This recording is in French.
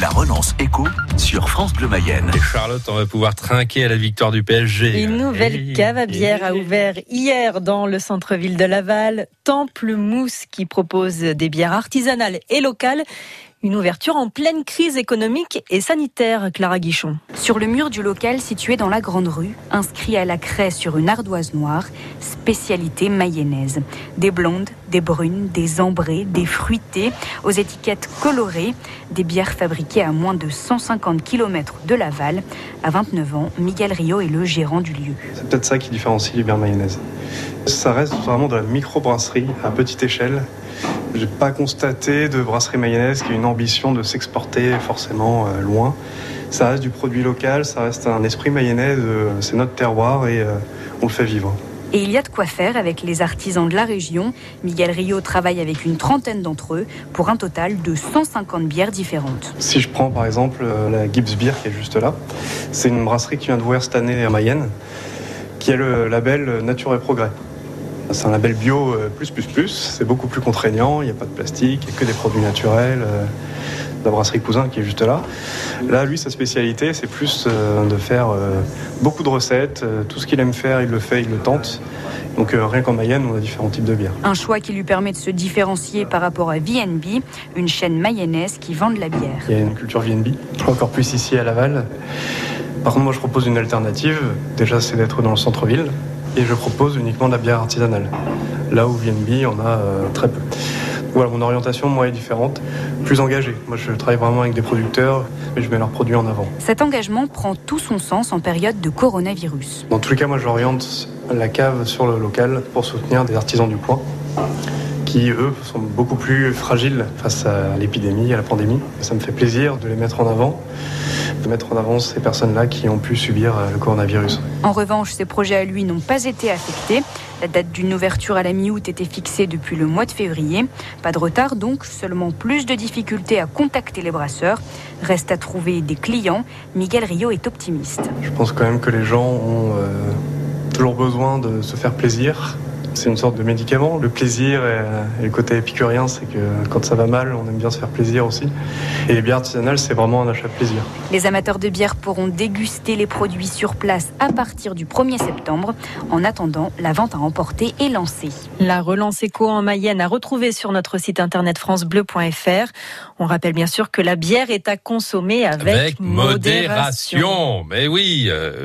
La relance écho sur France Bleu Mayenne. Et Charlotte, on va pouvoir trinquer à la victoire du PSG. Une nouvelle cave à bière a ouvert hier dans le centre-ville de Laval. Temple Mousse qui propose des bières artisanales et locales. Une ouverture en pleine crise économique et sanitaire, Clara Guichon. Sur le mur du local situé dans la Grande Rue, inscrit à la craie sur une ardoise noire, spécialité mayonnaise. Des blondes, des brunes, des ambrées, des fruitées, aux étiquettes colorées, des bières fabriquées à moins de 150 km de Laval. À 29 ans, Miguel Rio est le gérant du lieu. C'est peut-être ça qui différencie les bières mayonnaises. Ça reste vraiment de la micro-brasserie à petite échelle. J'ai pas constaté de brasserie mayonnaise qui a une ambition de s'exporter forcément euh, loin. Ça reste du produit local, ça reste un esprit mayonnaise, euh, c'est notre terroir et euh, on le fait vivre. Et il y a de quoi faire avec les artisans de la région. Miguel Rio travaille avec une trentaine d'entre eux pour un total de 150 bières différentes. Si je prends par exemple la Gibbs Beer qui est juste là, c'est une brasserie qui vient d'ouvrir cette année à Mayenne, qui a le label Nature et Progrès. C'est un label bio euh, plus plus plus, c'est beaucoup plus contraignant, il n'y a pas de plastique, il n'y a que des produits naturels. Euh, la brasserie Cousin qui est juste là. Là, lui, sa spécialité, c'est plus euh, de faire beaucoup de recettes. Tout ce qu'il aime faire, il le fait, il le tente. Donc rien qu'en Mayenne, on a différents types de bières. Un choix qui lui permet de se différencier par rapport à VNB, une chaîne mayonnaise qui vend de la bière. Il y a une culture VNB, encore plus ici à Laval. Par contre, moi, je propose une alternative. Déjà, c'est d'être dans le centre-ville et je propose uniquement de la bière artisanale. Là où VNB, on a euh, très peu. Voilà, mon orientation, moi, est différente, plus engagée. Moi, je travaille vraiment avec des producteurs et je mets leurs produits en avant. Cet engagement prend tout son sens en période de coronavirus. Dans tous les cas, moi, j'oriente la cave sur le local pour soutenir des artisans du coin qui, eux, sont beaucoup plus fragiles face à l'épidémie, à la pandémie. Ça me fait plaisir de les mettre en avant de mettre en avant ces personnes-là qui ont pu subir euh, le coronavirus. En revanche, ces projets à lui n'ont pas été affectés. La date d'une ouverture à la mi-août était fixée depuis le mois de février. Pas de retard donc, seulement plus de difficultés à contacter les brasseurs. Reste à trouver des clients. Miguel Rio est optimiste. Je pense quand même que les gens ont euh, toujours besoin de se faire plaisir c'est une sorte de médicament. Le plaisir et, le côté épicurien, c'est que quand ça va mal, on aime bien se faire plaisir aussi. Et les bières artisanales, c'est vraiment un achat de plaisir. Les amateurs de bière pourront déguster les produits sur place à partir du 1er septembre. En attendant, la vente à emporter est lancée. La relance éco en Mayenne à retrouver sur notre site internet francebleu.fr. On rappelle bien sûr que la bière est à consommer avec, modération. Mais oui. Euh,